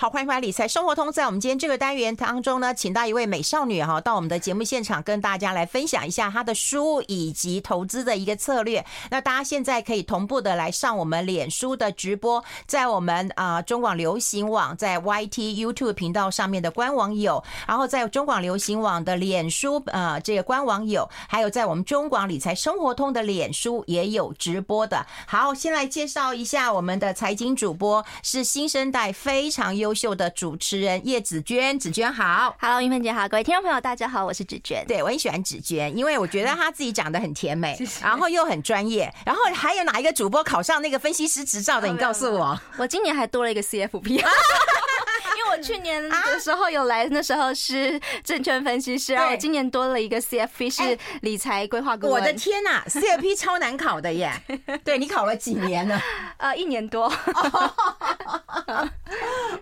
好，欢迎回来理财生活通。在我们今天这个单元当中呢，请到一位美少女哈，到我们的节目现场跟大家来分享一下她的书以及投资的一个策略。那大家现在可以同步的来上我们脸书的直播，在我们啊中广流行网在 YT YouTube 频道上面的官网有，然后在中广流行网的脸书啊这个官网有，还有在我们中广理财生活通的脸书也有直播的。好，先来介绍一下我们的财经主播是新生代非常优秀的主持人叶子娟，子娟好，Hello，云芬姐好，各位听众朋友大家好，我是子娟。对，我很喜欢子娟，因为我觉得她自己讲得很甜美，然后又很专业。然后还有哪一个主播考上那个分析师执照的？你告诉我，我今年还多了一个 CFP。我去年的时候有来，那时候是证券分析师，然后我今年多了一个 CFP 是理财规划顾问。我的天呐，CFP 超难考的耶！对，你考了几年了？呃，一年多。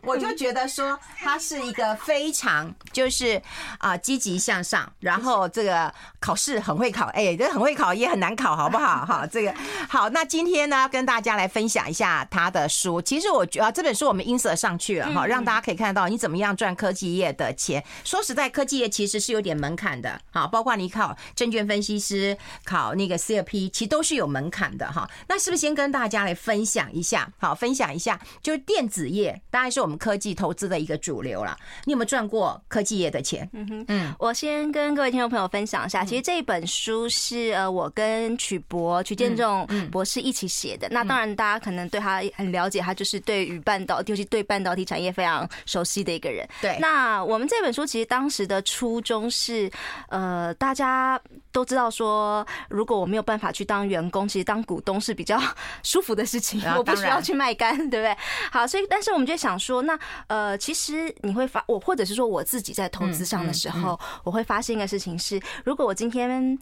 我就觉得说他是一个非常就是啊积极向上，然后这个考试很会考，哎，这很会考也很难考，好不好？哈，这个好。那今天呢，跟大家来分享一下他的书。其实我觉得这本书我们 insert 上去了哈，让大家可以看到你怎么样赚科技业的钱。说实在，科技业其实是有点门槛的，好，包括你考证券分析师、考那个 CFP，其实都是有门槛的哈。那是不是先跟大家来分享一下？好，分享一下，就是电子业，当然是我们。科技投资的一个主流了，你有没有赚过科技业的钱？嗯哼，嗯，我先跟各位听众朋友分享一下，其实这一本书是呃我跟曲博曲建仲博士一起写的。那当然，大家可能对他很了解，他就是对于半导体，尤其对半导体产业非常熟悉的一个人。对，那我们这本书其实当时的初衷是，呃，大家都知道说，如果我没有办法去当员工，其实当股东是比较 舒服的事情，我不需要去卖干，对不对？好，所以但是我们就想说。那呃，其实你会发我，或者是说我自己在投资上的时候，我会发现一个事情是，如果我今天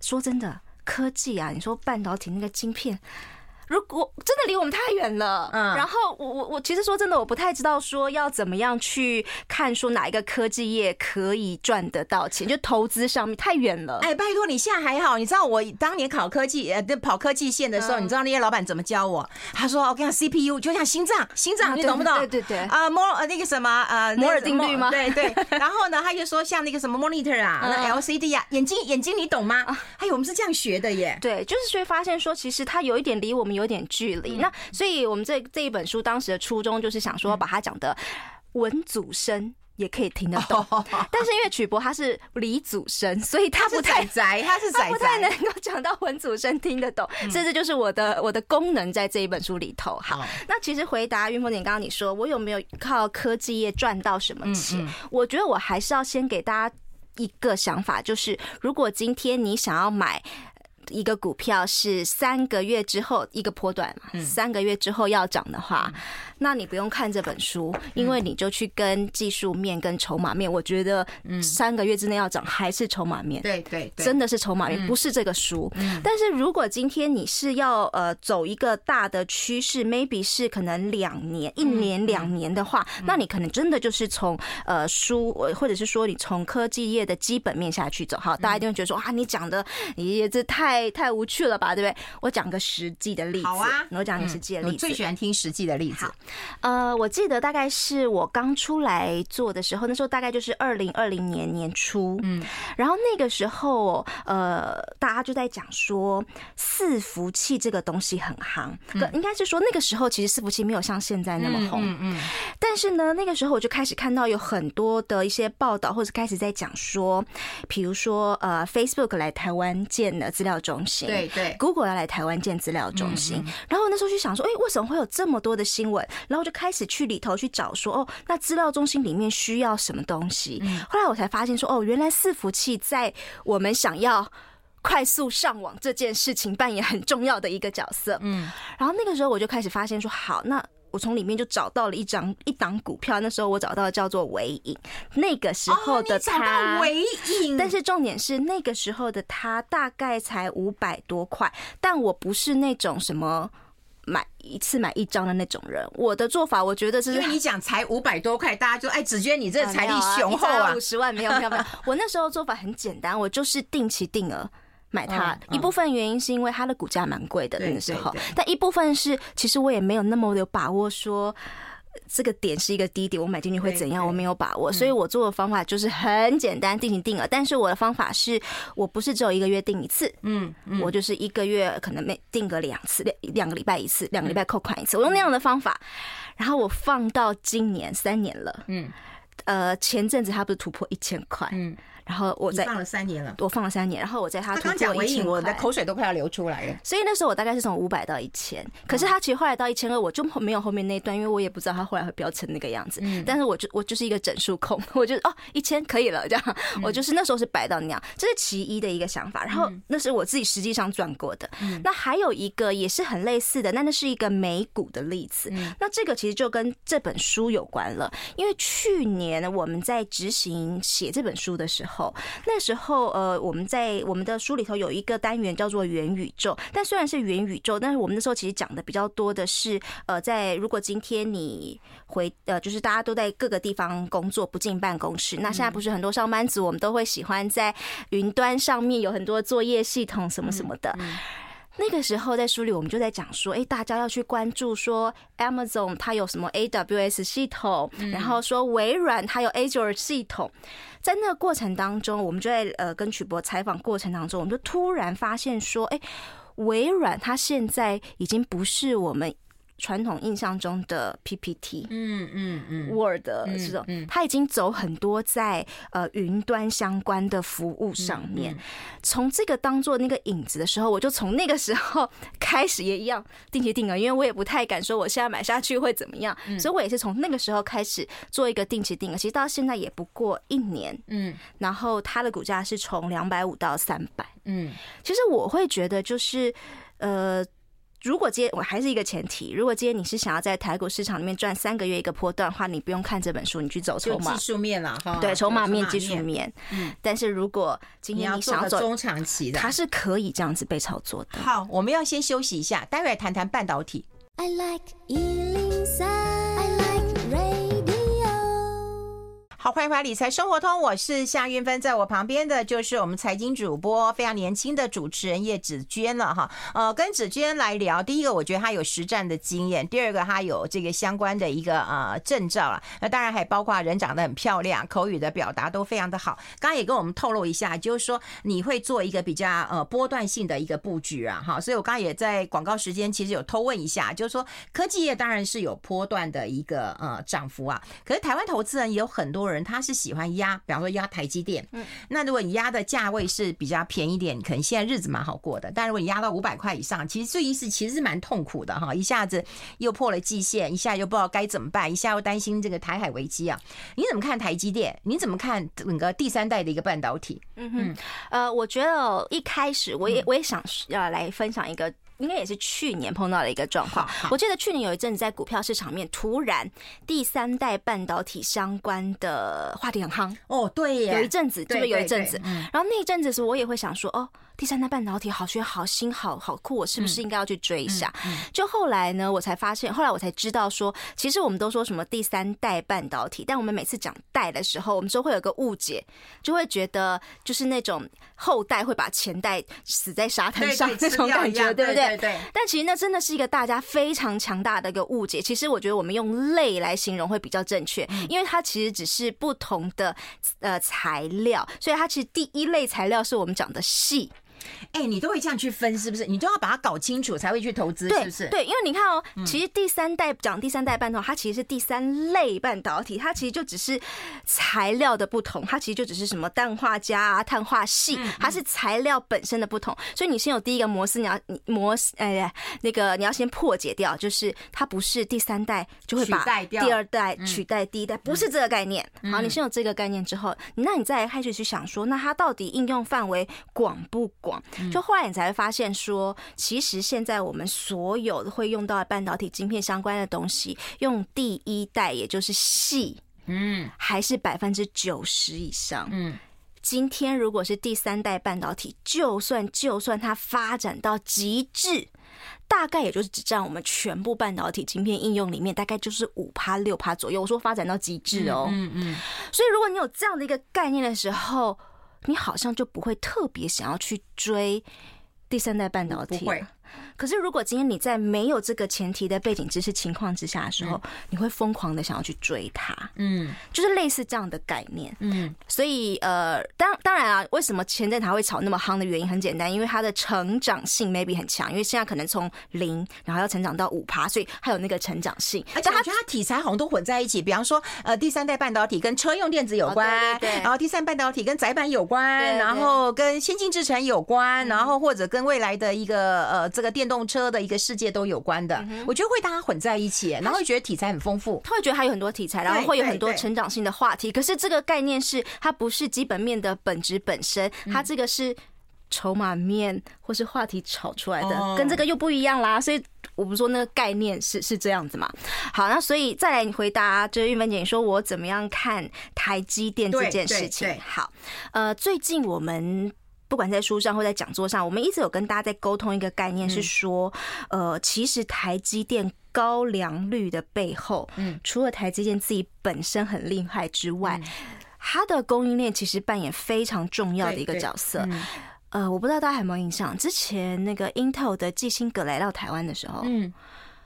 说真的，科技啊，你说半导体那个晶片。如果真的离我们太远了，嗯，然后我我我其实说真的，我不太知道说要怎么样去看说哪一个科技业可以赚得到钱，就投资上面太远了。哎，拜托你现在还好，你知道我当年考科技呃，跑科技线的时候，你知道那些老板怎么教我？他说我跟你讲 CPU 就像心脏，心脏你懂不懂？对对对啊，摩呃那个什么呃摩尔定律吗？对对。然后呢，他就说像那个什么 monitor 啊，那 LCD 啊，眼睛眼睛你懂吗？哎，我们是这样学的耶。对，就是所以发现说，其实它有一点离我们有。有点距离，那所以我们这这一本书当时的初衷就是想说，把它讲的文祖生也可以听得懂，但是因为曲博他是李祖生，所以他不太宅，他是宅，不太能够讲到文祖生听得懂，这这就是我的我的功能在这一本书里头。好，那其实回答云峰姐刚刚你说我有没有靠科技业赚到什么钱？我觉得我还是要先给大家一个想法，就是如果今天你想要买。一个股票是三个月之后一个波段嘛，三个月之后要涨的话，那你不用看这本书，因为你就去跟技术面跟筹码面，我觉得三个月之内要涨还是筹码面，对对，真的是筹码面，不是这个书。但是如果今天你是要呃走一个大的趋势，maybe 是可能两年、一年、两年的话，那你可能真的就是从呃书，或者是说你从科技业的基本面下去走。好，大家一定会觉得说啊，你讲的也这太。太太无趣了吧，对不对？我讲个实际的例子。好啊，我讲个实际的例子。我最喜欢听实际的例子。呃，我记得大概是我刚出来做的时候，那时候大概就是二零二零年年初。嗯，然后那个时候，呃，大家就在讲说伺服器这个东西很夯。嗯，应该是说那个时候其实伺服器没有像现在那么红。嗯嗯。但是呢，那个时候我就开始看到有很多的一些报道，或者开始在讲说，比如说呃，Facebook 来台湾建了资料中。中心对对，Google 要来台湾建资料中心，然后那时候就想说，哎，为什么会有这么多的新闻？然后就开始去里头去找说，哦，那资料中心里面需要什么东西？后来我才发现说，哦，原来伺服器在我们想要快速上网这件事情扮演很重要的一个角色。嗯，然后那个时候我就开始发现说，好，那。我从里面就找到了一张一档股票，那时候我找到的叫做纬颖，那个时候的它，纬颖，但是重点是那个时候的他大概才五百多块，但我不是那种什么买一次买一张的那种人，我的做法我觉得是，因为你讲才五百多块，大家就哎，子娟你这财力 雄厚啊，五十万没有没有没有，我那时候做法很简单，我就是定期定额。买它。一部分原因是因为它的股价蛮贵的那个时候，但一部分是其实我也没有那么有把握说，这个点是一个低点，我买进去会怎样？我没有把握，嗯、所以我做的方法就是很简单，定期定额。但是我的方法是我不是只有一个月定一次，嗯，嗯。我就是一个月可能每定个两次，两两个礼拜一次，两个礼拜扣款一次，我用那样的方法，然后我放到今年三年了，嗯，呃，前阵子他不是突破一千块，嗯。然后我在放了三年了，我放了三年。然后我在他刚讲尾影，我的口水都快要流出来了。所以那时候我大概是从五百到一千，可是他其实后来到一千二，我就没有后面那一段，因为我也不知道他后来会飙成那个样子。嗯，但是我就我就是一个整数控，我就哦一千可以了这样，我就是那时候是摆到那样，这是其一的一个想法。然后那是我自己实际上赚过的。那还有一个也是很类似的，那那是一个美股的例子。那这个其实就跟这本书有关了，因为去年我们在执行写这本书的时候，那时候。呃，我们在我们的书里头有一个单元叫做元宇宙，但虽然是元宇宙，但是我们那时候其实讲的比较多的是，呃，在如果今天你回，呃，就是大家都在各个地方工作，不进办公室，那现在不是很多上班族，我们都会喜欢在云端上面有很多作业系统什么什么的。那个时候在书里，我们就在讲说，哎，大家要去关注说，Amazon 它有什么 AWS 系统，然后说微软它有 Azure 系统。在那个过程当中，我们就在呃跟曲博采访过程当中，我们就突然发现说，哎，微软它现在已经不是我们。传统印象中的 PPT，嗯嗯嗯，Word 这种，它已经走很多在呃云端相关的服务上面。从这个当做那个影子的时候，我就从那个时候开始也一样定期定额，因为我也不太敢说我现在买下去会怎么样，所以我也是从那个时候开始做一个定期定额。其实到现在也不过一年，嗯，然后它的股价是从两百五到三百，嗯，其实我会觉得就是呃。如果今天我还是一个前提，如果今天你是想要在台股市场里面赚三个月一个波段的话，你不用看这本书，你去走筹码技术面了哈。对，筹码面、技术面。嗯。但是如果今天你想要走中长期的，它是可以这样子被操作的。好，我们要先休息一下，待会谈谈半导体。I like 好，欢迎回来《理财生活通》，我是夏云芬，在我旁边的就是我们财经主播，非常年轻的主持人叶芷娟了哈。呃，跟芷娟来聊，第一个我觉得她有实战的经验，第二个她有这个相关的一个呃证照啊。那当然还包括人长得很漂亮，口语的表达都非常的好。刚刚也跟我们透露一下，就是说你会做一个比较呃波段性的一个布局啊，哈。所以我刚刚也在广告时间其实有偷问一下，就是说科技业当然是有波段的一个呃涨幅啊，可是台湾投资人也有很多人。人他是喜欢压，比方说压台积电。嗯，那如果你压的价位是比较便宜点，可能现在日子蛮好过的。但如果你压到五百块以上，其实最一是其实是蛮痛苦的哈。一下子又破了季线，一下又不知道该怎么办，一下又担心这个台海危机啊。你怎么看台积电？你怎么看整个第三代的一个半导体？嗯哼，呃，我觉得一开始我也我也想要来分享一个。应该也是去年碰到的一个状况。我记得去年有一阵子在股票市场面，突然第三代半导体相关的话题很夯。哦，对耶，有一阵子，就是有一阵子。然后那一阵子时，我也会想说，哦。第三代半导体好学好新好好酷，我是不是应该要去追一下？就后来呢，我才发现，后来我才知道说，其实我们都说什么第三代半导体，但我们每次讲代的时候，我们都会有个误解，就会觉得就是那种后代会把前代死在沙滩上 那种感觉，对不对？对。但其实那真的是一个大家非常强大的一个误解。其实我觉得我们用类来形容会比较正确，因为它其实只是不同的呃材料，所以它其实第一类材料是我们讲的矽。哎、欸，你都会这样去分，是不是？你都要把它搞清楚才会去投资，是不是？对，因为你看哦，其实第三代讲第三代半导体，它其实是第三类半导体，它其实就只是材料的不同，它其实就只是什么氮化镓啊、碳化系，它是材料本身的不同。所以你先有第一个模式，你要摩斯哎呀，那个你要先破解掉，就是它不是第三代就会把第二代取代第一代，不是这个概念。好，你先有这个概念之后，那你再开始去想说，那它到底应用范围广不广？就后来你才会发现说，其实现在我们所有会用到的半导体晶片相关的东西，用第一代也就是矽，嗯，还是百分之九十以上。嗯，今天如果是第三代半导体，就算就算它发展到极致，大概也就是只占我们全部半导体晶片应用里面，大概就是五趴六趴左右。我说发展到极致哦，嗯嗯。所以如果你有这样的一个概念的时候，你好像就不会特别想要去追第三代半导体，可是如果今天你在没有这个前提的背景知识情况之下的时候，你会疯狂的想要去追它，嗯，就是类似这样的概念，嗯，所以呃，当当然啊，为什么前阵它会炒那么夯的原因很简单，因为它的成长性 maybe 很强，因为现在可能从零然后要成长到五趴，所以还有那个成长性，而。且我觉得它题材好像都混在一起，比方说呃第三代半导体跟车用电子有关，对，然后第三半导体跟窄板有关，然后跟先进制程有关，然后或者跟未来的一个呃这个电动车的一个世界都有关的，我觉得会大家混在一起，然后会觉得题材很丰富，他会觉得还有很多题材，然后会有很多成长性的话题。可是这个概念是它不是基本面的本质本身，它这个是筹码面或是话题炒出来的，跟这个又不一样啦。所以我不说那个概念是是这样子嘛。好，那所以再来你回答，就是玉芬姐，你说我怎么样看台积电这件事情？好，呃，最近我们。不管在书上或在讲座上，我们一直有跟大家在沟通一个概念，是说，呃，其实台积电高良率的背后，嗯，除了台积电自己本身很厉害之外，它的供应链其实扮演非常重要的一个角色。呃，我不知道大家有没有印象，之前那个 Intel 的基辛格来到台湾的时候，嗯，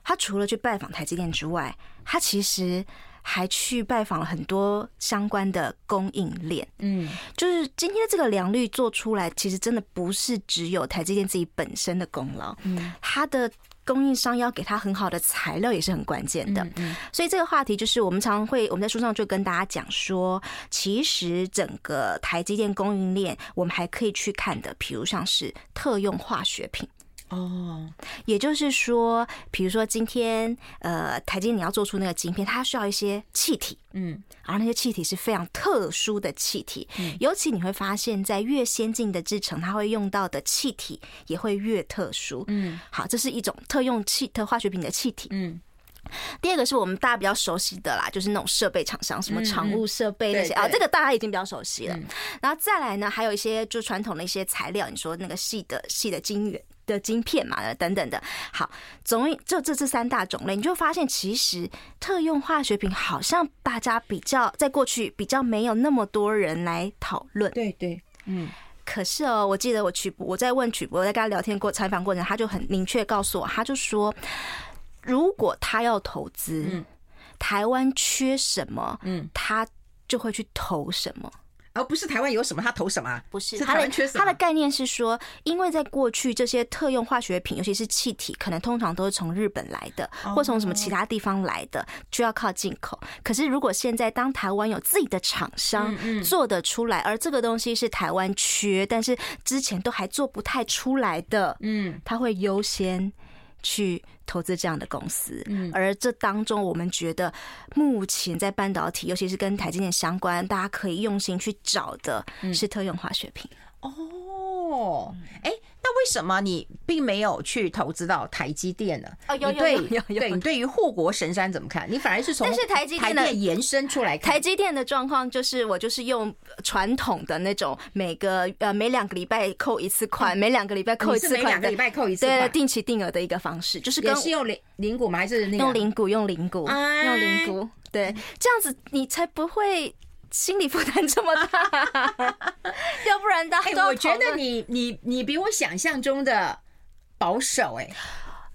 他除了去拜访台积电之外，他其实。还去拜访了很多相关的供应链，嗯，就是今天这个良率做出来，其实真的不是只有台积电自己本身的功劳，嗯，它的供应商要给它很好的材料也是很关键的，嗯，所以这个话题就是我们常常会我们在书上就跟大家讲说，其实整个台积电供应链，我们还可以去看的，比如像是特用化学品。哦，也就是说，比如说今天，呃，台积你要做出那个晶片，它需要一些气体，嗯，然后那些气体是非常特殊的气体，嗯，尤其你会发现在越先进的制程，它会用到的气体也会越特殊，嗯，好，这是一种特用气特化学品的气体，嗯。第二个是我们大家比较熟悉的啦，就是那种设备厂商，什么常务设备那些啊，这个大家已经比较熟悉了。然后再来呢，还有一些就传统的一些材料，你说那个细的细的晶圆。的晶片嘛，等等的，好，总就这这三大种类，你就发现其实特用化学品好像大家比较在过去比较没有那么多人来讨论。对对，嗯。可是哦，我记得我曲我在问曲博，我在跟他聊天过采访过程，他就很明确告诉我，他就说，如果他要投资，嗯，台湾缺什么，嗯，他就会去投什么。而不是台湾有什么，他投什么？不是，他的他的概念是说，因为在过去这些特用化学品，尤其是气体，可能通常都是从日本来的，或从什么其他地方来的，就要靠进口。可是如果现在当台湾有自己的厂商做得出来，而这个东西是台湾缺，但是之前都还做不太出来的，嗯，他会优先。去投资这样的公司，而这当中，我们觉得目前在半导体，尤其是跟台积电相关，大家可以用心去找的是特用化学品。哦，哎。那为什么你并没有去投资到台积电呢？哦，有有有有。对，你对于护国神山怎么看？你反而是从但是台积电延伸出来看。台积电的状况就是，我就是用传统的那种每个呃每两个礼拜扣一次款，每两个礼拜扣一次款，每两个礼拜扣一次款，对，定期定额的一个方式，就是跟是用零零股吗？还是用零股？用零股？用零股？对，这样子你才不会。心理负担这么大，要不然大家都、欸、我觉得你你你比我想象中的保守哎、欸。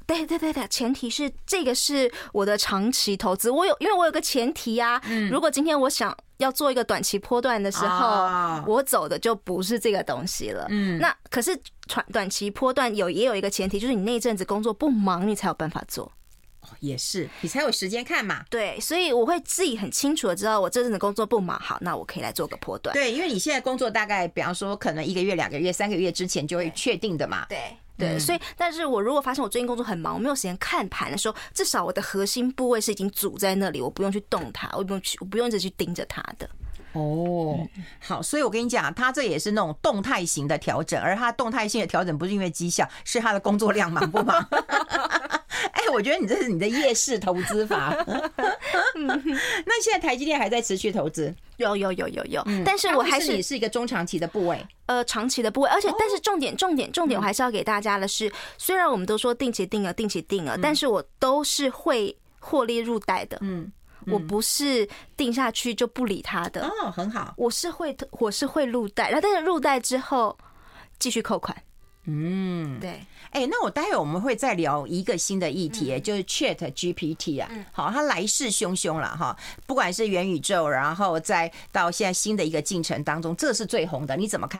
对对对对，前提是这个是我的长期投资。我有，因为我有个前提呀、啊。嗯。如果今天我想要做一个短期波段的时候，哦、我走的就不是这个东西了。嗯。那可是短短期波段有也有一个前提，就是你那阵子工作不忙，你才有办法做。也是，你才有时间看嘛。对，所以我会自己很清楚的知道，我这阵子工作不忙，好，那我可以来做个波段。对，因为你现在工作大概，比方说，可能一个月、两个月、三个月之前就会确定的嘛。对对，对，所以，但是我如果发现我最近工作很忙，我没有时间看盘的时候，至少我的核心部位是已经组在那里，我不用去动它，我不用去，我不用一直去盯着它的。哦，好，所以我跟你讲，他这也是那种动态型的调整，而他动态性的调整不是因为绩效，是他的工作量忙不忙？哎，我觉得你这是你的夜市投资法。那现在台积电还在持续投资？有有有有有，但是我还是你是一个中长期的部位，呃，长期的部位，而且但是重点重点重点，我还是要给大家的是，虽然我们都说定期定额定期定额，但是我都是会获利入袋的，嗯。我不是定下去就不理他的哦，很好。我是会，我是会入袋，然后但是入袋之后继续扣款嗯，对。哎、欸，那我待会我们会再聊一个新的议题，嗯、就是 Chat GPT 啊。嗯、好，它来势汹汹了哈。不管是元宇宙，然后再到现在新的一个进程当中，这是最红的，你怎么看？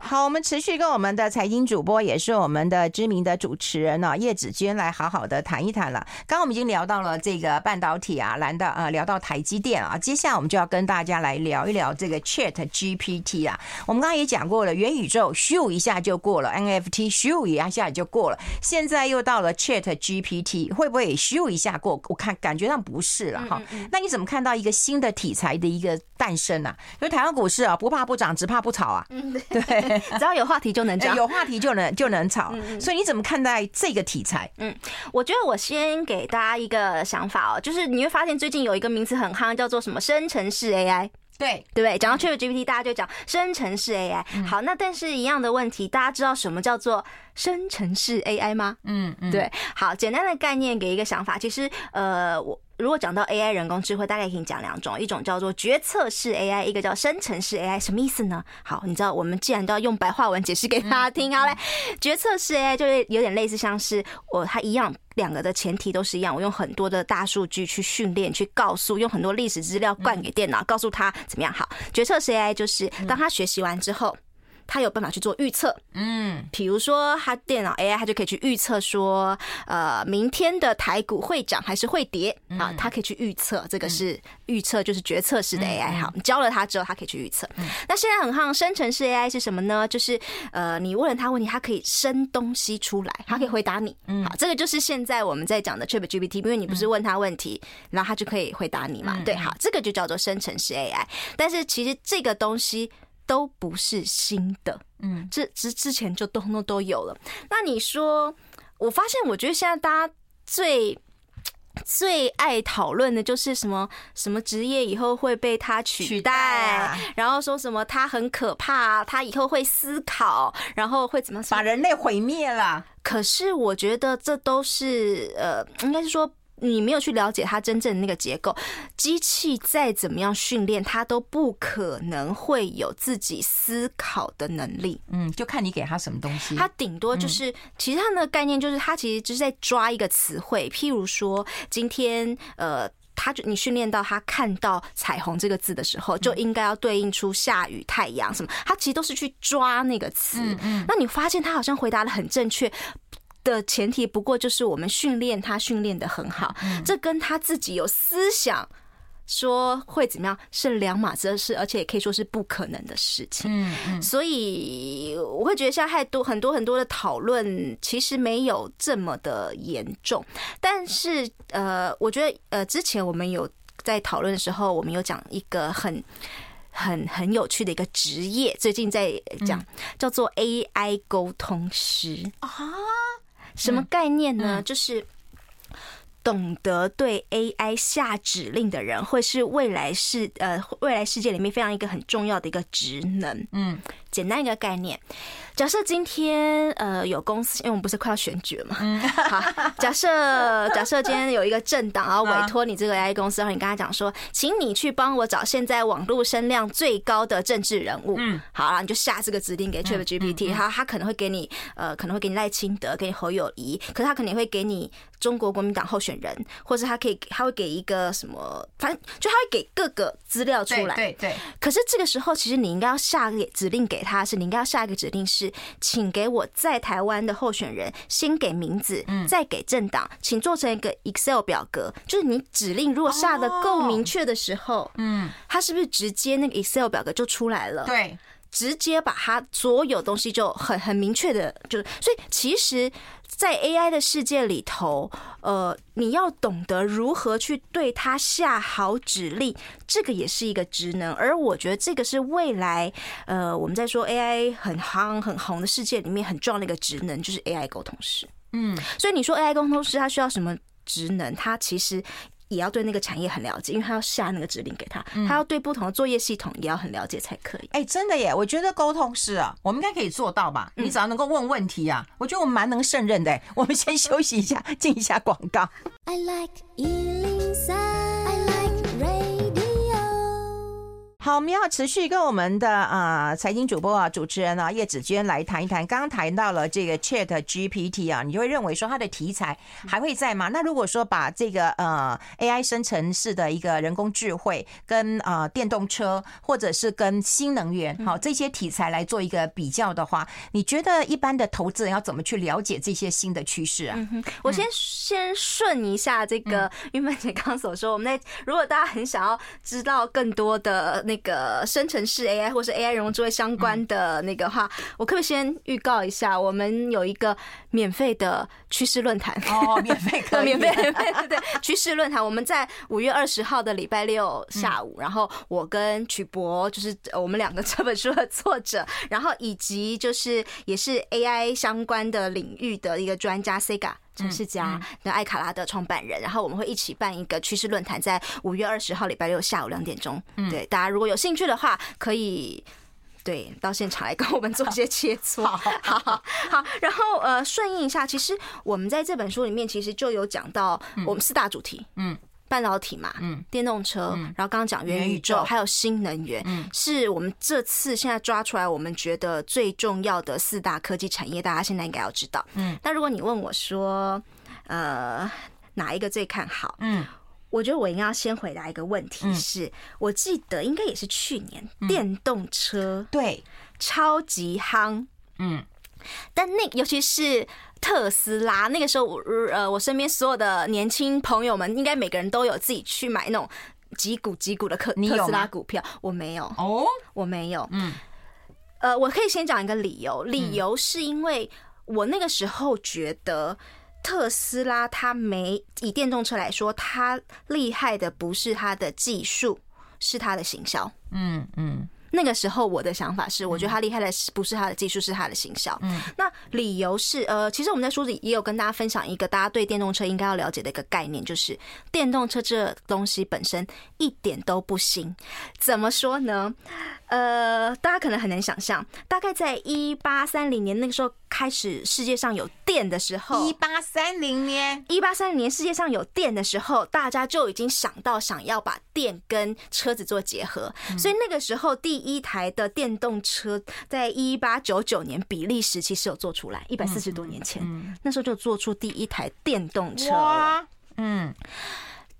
好，我们持续跟我们的财经主播，也是我们的知名的主持人呢、啊，叶子娟来好好的谈一谈了。刚刚我们已经聊到了这个半导体啊，谈到啊，聊到台积电啊，接下来我们就要跟大家来聊一聊这个 Chat GPT 啊。我们刚刚也讲过了，元宇宙咻一下就过了，NFT 咻一下就过了，现在又到了 Chat GPT，会不会咻一下过？我看感觉上不是了哈。那你怎么看到一个新的题材的一个诞生呢、啊？因为台湾股市啊，不怕不涨，只怕不炒啊。对。只要有话题就能讲，有话题就能就能吵，所以你怎么看待这个题材？嗯，我觉得我先给大家一个想法哦，就是你会发现最近有一个名词很夯，叫做什么生成式 AI，对对不对？讲到 ChatGPT，大家就讲生成式 AI。好，那但是一样的问题，大家知道什么叫做生成式 AI 吗？嗯嗯，对。好，简单的概念给一个想法，其实呃我。如果讲到 AI 人工智慧，大概可以讲两种，一种叫做决策式 AI，一个叫生成式 AI，什么意思呢？好，你知道我们既然都要用白话文解释给大家听，好嘞，决策式 AI 就是有点类似像是我它一样，两个的前提都是一样，我用很多的大数据去训练，去告诉，用很多历史资料灌给电脑，告诉他怎么样。好，决策式 AI 就是当他学习完之后。他有办法去做预测，嗯，比如说他电脑 AI，他就可以去预测说，呃，明天的台股会涨还是会跌啊？他可以去预测，这个是预测，就是决策式的 AI。好，你教了他之后，他可以去预测。那现在很夯，生成式 AI 是什么呢？就是呃，你问了他问题，他可以生东西出来，他可以回答你。好，这个就是现在我们在讲的 ChatGPT，因为你不是问他问题，然后他就可以回答你嘛？对，好，这个就叫做生成式 AI。但是其实这个东西。都不是新的，嗯，这之之前就都都都有了。那你说，我发现，我觉得现在大家最最爱讨论的就是什么什么职业以后会被他取代，然后说什么他很可怕，他以后会思考，然后会怎么把人类毁灭了。可是我觉得这都是呃，应该是说。你没有去了解它真正的那个结构，机器再怎么样训练，它都不可能会有自己思考的能力。嗯，就看你给它什么东西。它顶多就是，其实它的概念就是，它其实就是在抓一个词汇。譬如说，今天呃，他就你训练到他看到彩虹这个字的时候，就应该要对应出下雨、太阳什么。它其实都是去抓那个词。嗯嗯。那你发现他好像回答的很正确。的前提不过就是我们训练他训练的很好，这跟他自己有思想说会怎么样是两码子的事，而且也可以说是不可能的事情。嗯嗯，所以我会觉得现在太多很多很多的讨论其实没有这么的严重，但是呃，我觉得呃，之前我们有在讨论的时候，我们有讲一个很很很有趣的一个职业，最近在讲叫做 AI 沟通师啊。什么概念呢？就是懂得对 AI 下指令的人，会是未来世呃未来世界里面非常一个很重要的一个职能。嗯，简单一个概念。假设今天呃有公司，因为我们不是快要选举了嘛，嗯，好，假设假设今天有一个政党，然后委托你这个 AI 公司，然后你跟他讲说，请你去帮我找现在网络声量最高的政治人物，嗯，好，然后你就下这个指令给 ChatGPT，好他可能会给你呃可能会给你赖清德，给你侯友谊，可是他可能会给你中国国民党候选人，或者他可以他会给一个什么，反正就他会给各个资料出来，对对。可是这个时候，其实你应该要下个指令给他，是你应该要下一个指令是。请给我在台湾的候选人先给名字，再给政党，请做成一个 Excel 表格。就是你指令如果下的够明确的时候，嗯，他是不是直接那个 Excel 表格就出来了？对。直接把它所有东西就很很明确的，就是所以其实，在 AI 的世界里头，呃，你要懂得如何去对它下好指令，这个也是一个职能。而我觉得这个是未来，呃，我们在说 AI 很夯很红的世界里面很重要的一个职能，就是 AI 沟通师。嗯，所以你说 AI 沟通师他需要什么职能？他其实。也要对那个产业很了解，因为他要下那个指令给他，他要对不同的作业系统也要很了解才可以。哎，真的耶！我觉得沟通是啊，我们应该可以做到吧？你只要能够问问题啊，我觉得我们蛮能胜任的。我们先休息一下，进一下广告。I like 好，我们要持续跟我们的啊财经主播啊主持人啊叶子娟来谈一谈。刚刚谈到了这个 Chat GPT 啊，你就会认为说它的题材还会在吗？那如果说把这个呃 AI 生成式的一个人工智慧跟啊电动车或者是跟新能源好这些题材来做一个比较的话，你觉得一般的投资人要怎么去了解这些新的趋势啊？嗯，我先先顺一下这个玉曼姐刚所说，我们在如果大家很想要知道更多的那个生成式 AI 或是 AI 人工智慧相关的那个话，我可不可以先预告一下，我们有一个免费的趋势论坛哦，免费 免费免费对对趋势论坛，我们在五月二十号的礼拜六下午，然后我跟曲博就是我们两个这本书的作者，然后以及就是也是 AI 相关的领域的一个专家 Sega。陈世佳跟艾卡拉的创办人，然后我们会一起办一个趋势论坛，在五月二十号礼拜六下午两点钟。对，大家如果有兴趣的话，可以对到现场来跟我们做一些 切磋。好 好好，好，然后呃，顺应一下，其实我们在这本书里面其实就有讲到我们四大主题。嗯。半导体嘛，嗯，电动车，然后刚刚讲元宇宙，还有新能源，嗯，是我们这次现在抓出来，我们觉得最重要的四大科技产业，大家现在应该要知道，嗯。那如果你问我说，呃，哪一个最看好？嗯，我觉得我应该要先回答一个问题，是我记得应该也是去年电动车对。超级夯，嗯，但那尤其是。特斯拉那个时候，我呃，我身边所有的年轻朋友们，应该每个人都有自己去买那种几股几股的特特斯拉股票。我没有哦，我没有。嗯，呃，我可以先讲一个理由，理由是因为我那个时候觉得特斯拉它没以电动车来说，它厉害的不是它的技术，是它的行销。嗯嗯。那个时候我的想法是，我觉得他厉害的不是他的技术，是他的行销。嗯，那理由是，呃，其实我们在书里也有跟大家分享一个大家对电动车应该要了解的一个概念，就是电动车这东西本身一点都不新。怎么说呢？呃，大家可能很难想象，大概在一八三零年那个时候开始，世界上有电的时候，一八三零年，一八三零年世界上有电的时候，大家就已经想到想要把电跟车子做结合，所以那个时候第一台的电动车在一八九九年比利时其实有做出来，一百四十多年前，那时候就做出第一台电动车了。嗯，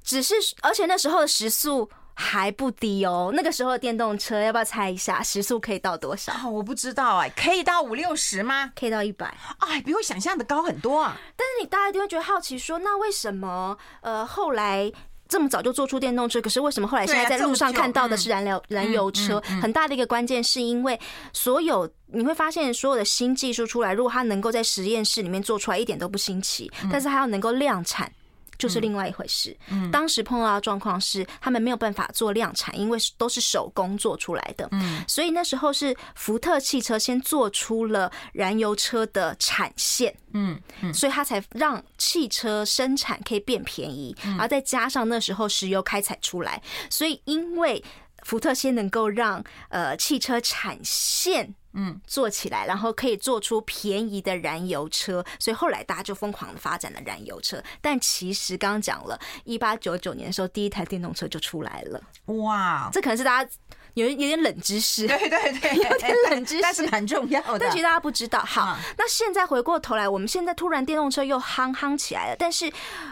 只是而且那时候的时速。还不低哦，那个时候的电动车要不要猜一下时速可以到多少？哦我不知道哎，可以到五六十吗？可以到一百，哎，比我想象的高很多啊！但是你大家一定会觉得好奇说，说那为什么呃后来这么早就做出电动车？可是为什么后来现在在路上看到的是燃料燃油车？很大的一个关键是因为所有你会发现所有的新技术出来，如果它能够在实验室里面做出来，一点都不新奇，但是它要能够量产。就是另外一回事。嗯，当时碰到的状况是，他们没有办法做量产，因为都是手工做出来的。嗯，所以那时候是福特汽车先做出了燃油车的产线。嗯，所以他才让汽车生产可以变便宜，然后再加上那时候石油开采出来，所以因为福特先能够让呃汽车产线。嗯，做起来，然后可以做出便宜的燃油车，所以后来大家就疯狂的发展了燃油车。但其实刚刚讲了，一八九九年的时候，第一台电动车就出来了。哇，这可能是大家有有点冷知识，对对 对，有点冷知识，但是蛮重要的。但其实大家不知道。好，那现在回过头来，我们现在突然电动车又夯夯起来了。但是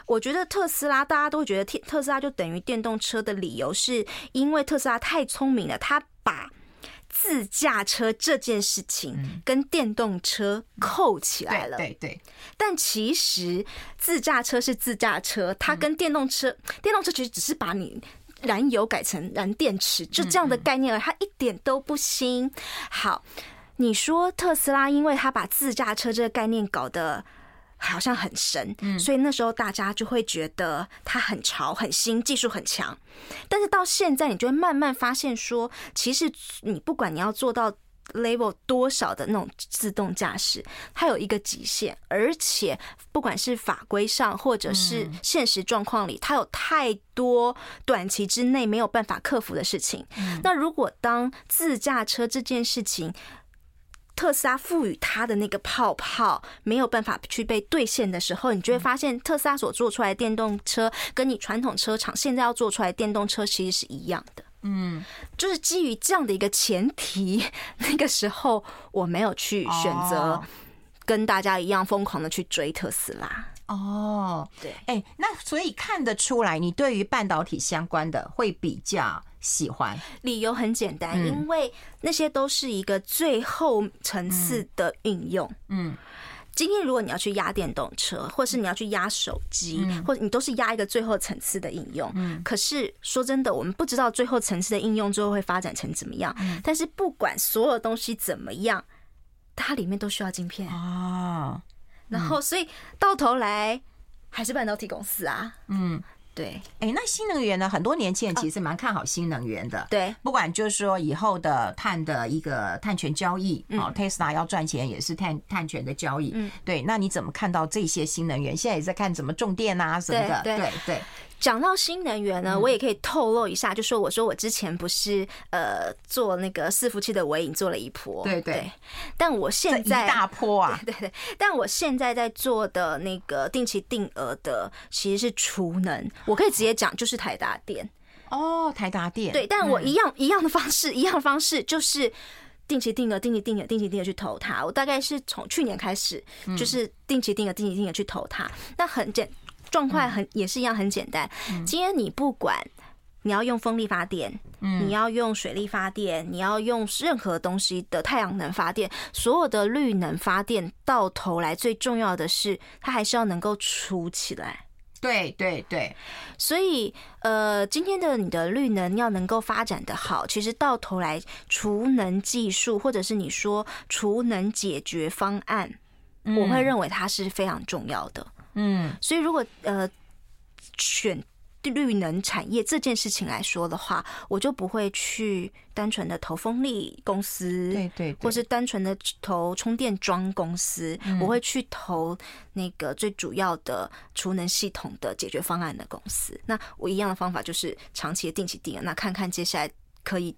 我觉得特斯拉，大家都会觉得特斯拉就等于电动车的理由，是因为特斯拉太聪明了，他把。自驾车这件事情跟电动车扣起来了，对对。但其实自驾车是自驾车，它跟电动车，电动车其实只是把你燃油改成燃电池，就这样的概念了，它一点都不新。好，你说特斯拉，因为它把自驾车这个概念搞得。好像很神，所以那时候大家就会觉得它很潮、很新、技术很强。但是到现在，你就会慢慢发现说，其实你不管你要做到 level 多少的那种自动驾驶，它有一个极限，而且不管是法规上或者是现实状况里，它有太多短期之内没有办法克服的事情。那如果当自驾车这件事情，特斯拉赋予它的那个泡泡没有办法去被兑现的时候，你就会发现特斯拉所做出来的电动车跟你传统车厂现在要做出来的电动车其实是一样的。嗯，就是基于这样的一个前提，那个时候我没有去选择跟大家一样疯狂的去追特斯拉。哦，对，哎，那所以看得出来，你对于半导体相关的会比较喜欢。理由很简单，因为那些都是一个最后层次的应用。嗯，今天如果你要去压电动车，或是你要去压手机，或者你都是压一个最后层次的应用。嗯，可是说真的，我们不知道最后层次的应用最后会发展成怎么样。但是不管所有东西怎么样，它里面都需要晶片啊。然后，所以到头来还是半导体公司啊。嗯，对。哎，那新能源呢？很多年轻人其实蛮看好新能源的。对，不管就是说以后的碳的一个碳权交易，哦，Tesla 要赚钱也是碳碳权的交易。嗯，对。那你怎么看到这些新能源？现在也在看怎么种电啊什么的。对对对。讲到新能源呢，我也可以透露一下，就说我说我之前不是呃做那个伺服器的尾影做了一波，对对，但我现在一大波啊，对对，但我现在在做的那个定期定额的其实是储能，我可以直接讲就是台达电。哦，台达电。对，但我一样一样的方式，一样的方式就是定期定额、定期定额、定期定额去投它，我大概是从去年开始就是定期定额、定期定额去投它，那很简。状况很也是一样很简单。今天你不管你要用风力发电，你要用水力发电，你要用任何东西的太阳能发电，所有的绿能发电，到头来最重要的是它还是要能够储起来。对对对，所以呃，今天的你的绿能要能够发展的好，其实到头来储能技术或者是你说储能解决方案，我会认为它是非常重要的。嗯，所以如果呃选绿能产业这件事情来说的话，我就不会去单纯的投风力公司，对对，或是单纯的投充电桩公司，我会去投那个最主要的储能系统的解决方案的公司。那我一样的方法就是长期的定期定额，那看看接下来可以。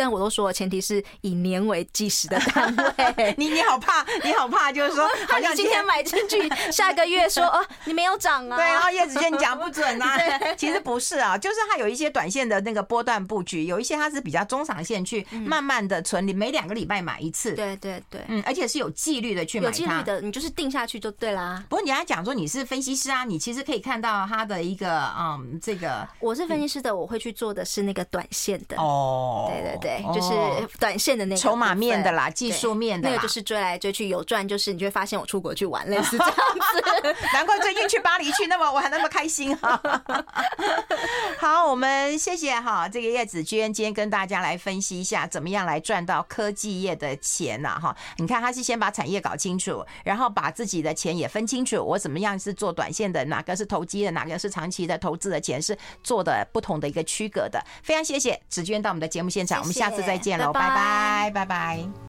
但我都说了，前提是以年为计时的单位。你你好怕，你好怕，就是说，好像今天买进去，下个月说哦，你没有涨啊？对，然后叶子健你讲不准啊。其实不是啊，就是它有一些短线的那个波段布局，有一些它是比较中长线去慢慢的存，你每两个礼拜买一次。对对对，嗯，而且是有纪律的去买。有纪律的，你就是定下去就对啦。不过你还讲说你是分析师啊，你其实可以看到它的一个嗯，这个我是分析师的，我会去做的是那个短线的哦。对对对。对，就是短线的那个筹码面的啦，技术面的那个就是追来追去有赚，就是你就会发现我出国去玩，类似这样子。难怪最近去巴黎去那么玩那么开心啊！好，我们谢谢哈，这个叶子娟今天跟大家来分析一下怎么样来赚到科技业的钱呐哈。你看他是先把产业搞清楚，然后把自己的钱也分清楚，我怎么样是做短线的，哪个是投机的，哪个是长期的投资的钱是做的不同的一个区隔的。非常谢谢子娟到我们的节目现场，我们。下次再见喽，拜拜，拜拜。